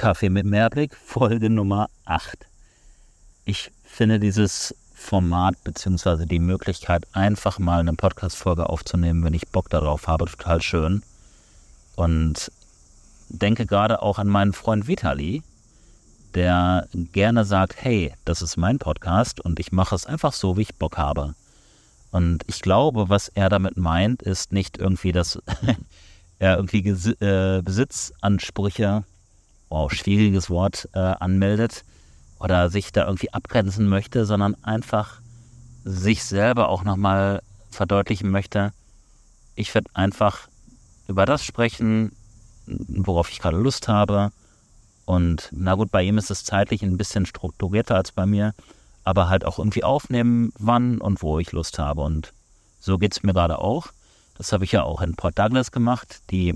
Kaffee mit Mehrblick, Folge Nummer 8. Ich finde dieses Format bzw. die Möglichkeit, einfach mal eine Podcast-Folge aufzunehmen, wenn ich Bock darauf habe, total schön. Und denke gerade auch an meinen Freund Vitali, der gerne sagt, hey, das ist mein Podcast und ich mache es einfach so, wie ich Bock habe. Und ich glaube, was er damit meint, ist nicht irgendwie, dass er irgendwie äh, Besitzansprüche, wow, schwieriges Wort, äh, anmeldet oder sich da irgendwie abgrenzen möchte, sondern einfach sich selber auch nochmal verdeutlichen möchte, ich werde einfach über das sprechen, worauf ich gerade Lust habe. Und na gut, bei ihm ist es zeitlich ein bisschen strukturierter als bei mir, aber halt auch irgendwie aufnehmen, wann und wo ich Lust habe. Und so geht es mir gerade auch. Das habe ich ja auch in Port Douglas gemacht. Die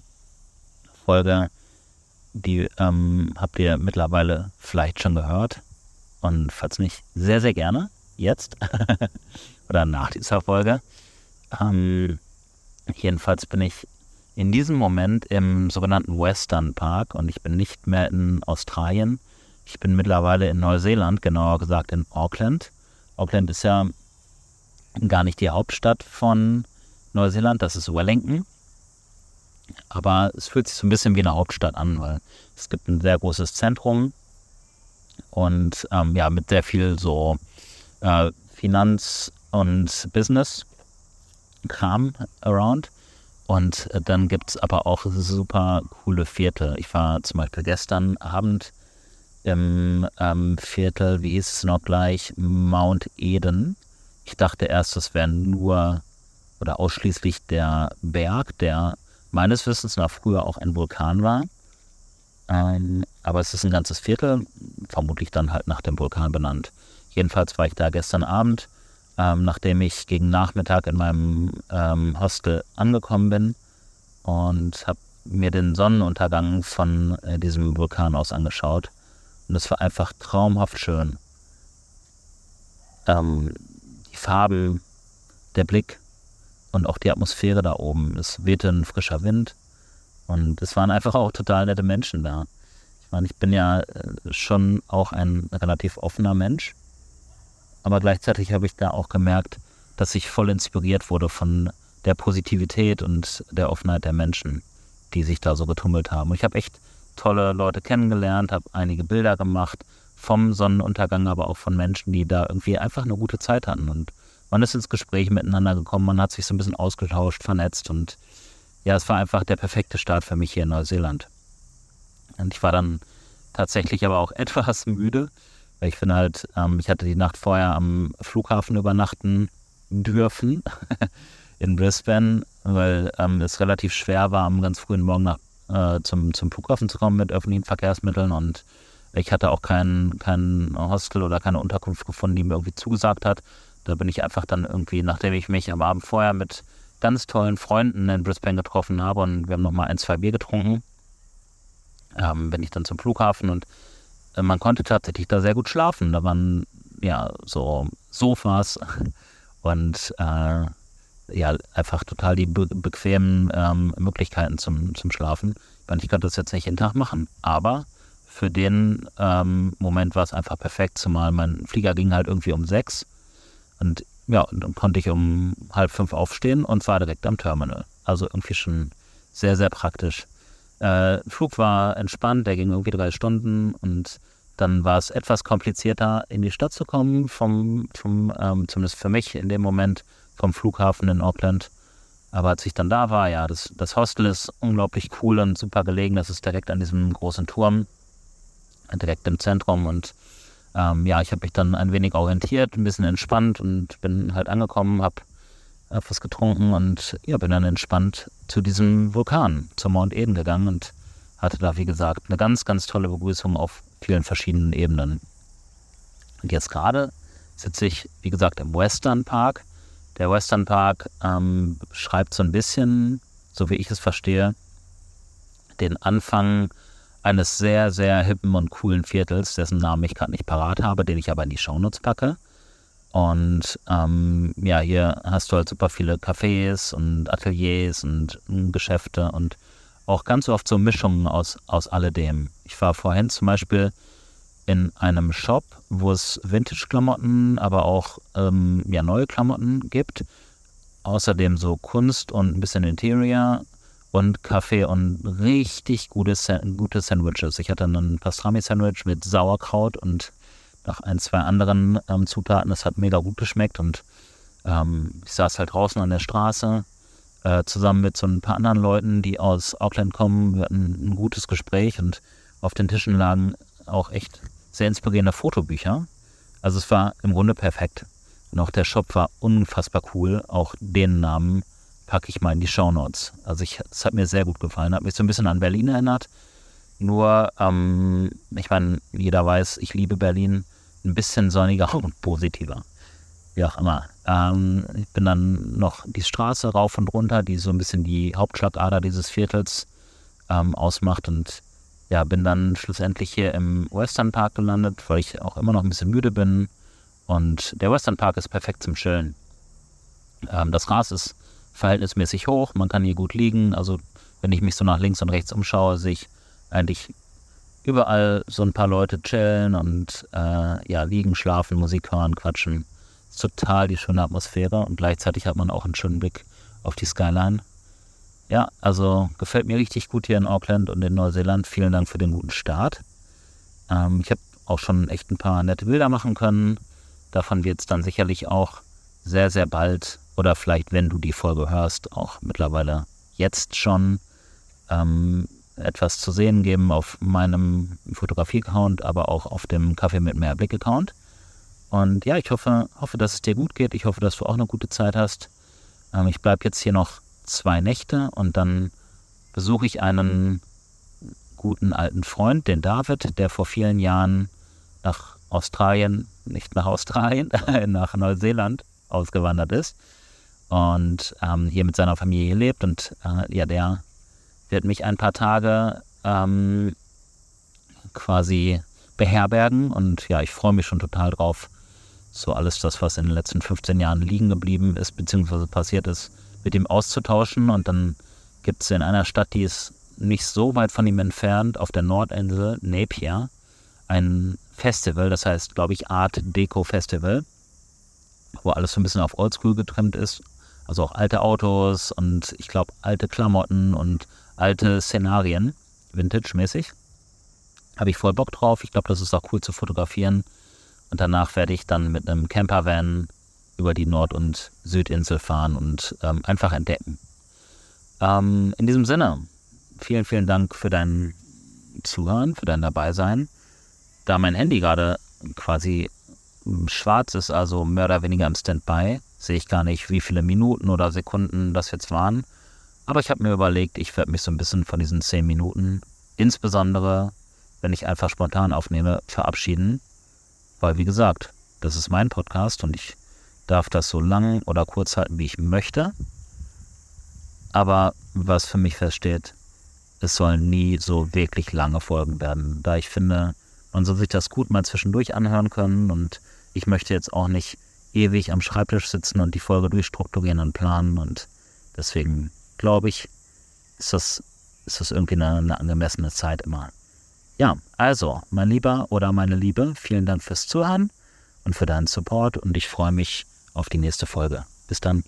Folge, die ähm, habt ihr mittlerweile vielleicht schon gehört. Und falls nicht, sehr, sehr gerne jetzt oder nach dieser Folge. Ähm, jedenfalls bin ich in diesem Moment im sogenannten Western Park und ich bin nicht mehr in Australien. Ich bin mittlerweile in Neuseeland, genauer gesagt in Auckland. Auckland ist ja gar nicht die Hauptstadt von Neuseeland, das ist Wellington. Aber es fühlt sich so ein bisschen wie eine Hauptstadt an, weil es gibt ein sehr großes Zentrum und ähm, ja, mit sehr viel so äh, Finanz- und Business-Kram around. Und äh, dann gibt es aber auch super coole Viertel. Ich war zum Beispiel gestern Abend im ähm, Viertel, wie hieß es noch gleich, Mount Eden. Ich dachte erst, das wäre nur oder ausschließlich der Berg, der meines Wissens nach früher auch ein Vulkan war. Ähm, aber es ist ein ganzes Viertel, vermutlich dann halt nach dem Vulkan benannt. Jedenfalls war ich da gestern Abend ähm, nachdem ich gegen Nachmittag in meinem ähm, Hostel angekommen bin und habe mir den Sonnenuntergang von äh, diesem Vulkan aus angeschaut. Und es war einfach traumhaft schön. Ähm, die Farben, der Blick und auch die Atmosphäre da oben. Es wehte ein frischer Wind und es waren einfach auch total nette Menschen da. Ich meine, ich bin ja äh, schon auch ein relativ offener Mensch aber gleichzeitig habe ich da auch gemerkt, dass ich voll inspiriert wurde von der Positivität und der Offenheit der Menschen, die sich da so getummelt haben. Und ich habe echt tolle Leute kennengelernt, habe einige Bilder gemacht vom Sonnenuntergang, aber auch von Menschen, die da irgendwie einfach eine gute Zeit hatten. Und man ist ins Gespräch miteinander gekommen, man hat sich so ein bisschen ausgetauscht, vernetzt und ja, es war einfach der perfekte Start für mich hier in Neuseeland. Und ich war dann tatsächlich aber auch etwas müde, weil ich finde halt, ähm, ich hatte die Nacht vorher am Flughafen übernachten dürfen in Brisbane, weil ähm, es relativ schwer war, am ganz frühen Morgen nach, äh, zum, zum Flughafen zu kommen mit öffentlichen Verkehrsmitteln und ich hatte auch kein, kein Hostel oder keine Unterkunft gefunden, die mir irgendwie zugesagt hat. Da bin ich einfach dann irgendwie, nachdem ich mich am Abend vorher mit ganz tollen Freunden in Brisbane getroffen habe und wir haben nochmal ein, zwei Bier getrunken, ähm, bin ich dann zum Flughafen und äh, man konnte tatsächlich da sehr gut schlafen. Da waren ja so Sofas und äh, ja, einfach total die be bequemen ähm, Möglichkeiten zum, zum Schlafen. Ich meine, ich könnte das jetzt nicht jeden Tag machen, aber für den ähm, Moment war es einfach perfekt, zumal mein Flieger ging halt irgendwie um sechs und ja, dann konnte ich um halb fünf aufstehen und war direkt am Terminal. Also irgendwie schon sehr, sehr praktisch. Äh, Flug war entspannt, der ging irgendwie drei Stunden und dann war es etwas komplizierter, in die Stadt zu kommen, vom, vom ähm, zumindest für mich in dem Moment, vom Flughafen in Auckland. Aber als ich dann da war, ja, das, das Hostel ist unglaublich cool und super gelegen. Das ist direkt an diesem großen Turm, direkt im Zentrum. Und ähm, ja, ich habe mich dann ein wenig orientiert, ein bisschen entspannt und bin halt angekommen, habe etwas getrunken und ja, bin dann entspannt zu diesem Vulkan, zur Mount Eden gegangen und hatte da, wie gesagt, eine ganz, ganz tolle Begrüßung auf vielen verschiedenen Ebenen. Und jetzt gerade sitze ich, wie gesagt, im Western Park. Der Western Park ähm, schreibt so ein bisschen, so wie ich es verstehe, den Anfang eines sehr, sehr hippen und coolen Viertels, dessen Namen ich gerade nicht parat habe, den ich aber in die Shownotes packe. Und ähm, ja, hier hast du halt super viele Cafés und Ateliers und Geschäfte und auch ganz oft so Mischungen aus, aus alledem. Ich war vorhin zum Beispiel in einem Shop, wo es Vintage-Klamotten, aber auch ähm, ja, neue Klamotten gibt. Außerdem so Kunst und ein bisschen Interior und Kaffee und richtig gute, gute Sandwiches. Ich hatte ein Pastrami-Sandwich mit Sauerkraut und noch ein, zwei anderen ähm, Zutaten. Das hat mega gut geschmeckt und ähm, ich saß halt draußen an der Straße äh, zusammen mit so ein paar anderen Leuten, die aus Auckland kommen. Wir hatten ein gutes Gespräch und auf den Tischen lagen auch echt sehr inspirierende Fotobücher. Also es war im Grunde perfekt. Und auch der Shop war unfassbar cool. Auch den Namen packe ich mal in die Show Notes. Also es hat mir sehr gut gefallen. Hat mich so ein bisschen an Berlin erinnert. Nur, ähm, ich meine, jeder weiß, ich liebe Berlin. Ein bisschen sonniger und positiver. Wie auch immer. Ähm, ich bin dann noch die Straße rauf und runter, die so ein bisschen die Hauptschlagader dieses Viertels ähm, ausmacht. Und ja, bin dann schlussendlich hier im Western Park gelandet, weil ich auch immer noch ein bisschen müde bin. Und der Western Park ist perfekt zum Chillen. Ähm, das Gras ist verhältnismäßig hoch, man kann hier gut liegen. Also wenn ich mich so nach links und rechts umschaue, sehe ich eigentlich überall so ein paar Leute chillen und äh, ja, liegen, schlafen, Musik hören, quatschen. Ist total die schöne Atmosphäre und gleichzeitig hat man auch einen schönen Blick auf die Skyline. Ja, also gefällt mir richtig gut hier in Auckland und in Neuseeland. Vielen Dank für den guten Start. Ähm, ich habe auch schon echt ein paar nette Bilder machen können. Davon wird es dann sicherlich auch sehr, sehr bald oder vielleicht, wenn du die Folge hörst, auch mittlerweile jetzt schon ähm, etwas zu sehen geben auf meinem Fotografie-Account, aber auch auf dem Kaffee mit mehr Blick-Account. Und ja, ich hoffe, hoffe, dass es dir gut geht. Ich hoffe, dass du auch eine gute Zeit hast. Ähm, ich bleibe jetzt hier noch zwei Nächte und dann besuche ich einen guten alten Freund, den David, der vor vielen Jahren nach Australien, nicht nach Australien, nach Neuseeland ausgewandert ist und ähm, hier mit seiner Familie lebt. Und äh, ja, der wird mich ein paar Tage ähm, quasi beherbergen. Und ja, ich freue mich schon total drauf. So alles das, was in den letzten 15 Jahren liegen geblieben ist, beziehungsweise passiert ist, mit ihm auszutauschen. Und dann gibt es in einer Stadt, die ist nicht so weit von ihm entfernt, auf der Nordinsel, Napier, ein Festival, das heißt, glaube ich, Art Deco Festival, wo alles so ein bisschen auf Oldschool getrimmt ist. Also auch alte Autos und ich glaube alte Klamotten und alte Szenarien, Vintage-mäßig. Habe ich voll Bock drauf. Ich glaube, das ist auch cool zu fotografieren. Und danach werde ich dann mit einem Campervan über die Nord- und Südinsel fahren und ähm, einfach entdecken. Ähm, in diesem Sinne, vielen, vielen Dank für dein Zuhören, für dein Dabeisein. Da mein Handy gerade quasi schwarz ist, also mehr oder weniger im Standby, sehe ich gar nicht, wie viele Minuten oder Sekunden das jetzt waren. Aber ich habe mir überlegt, ich werde mich so ein bisschen von diesen zehn Minuten, insbesondere wenn ich einfach spontan aufnehme, verabschieden. Weil, wie gesagt, das ist mein Podcast und ich darf das so lang oder kurz halten, wie ich möchte. Aber was für mich feststeht, es sollen nie so wirklich lange Folgen werden, da ich finde, man soll sich das gut mal zwischendurch anhören können und ich möchte jetzt auch nicht ewig am Schreibtisch sitzen und die Folge durchstrukturieren und planen und deswegen glaube ich, ist das, ist das irgendwie eine, eine angemessene Zeit immer. Ja, also, mein Lieber oder meine Liebe, vielen Dank fürs Zuhören und für deinen Support und ich freue mich auf die nächste Folge. Bis dann.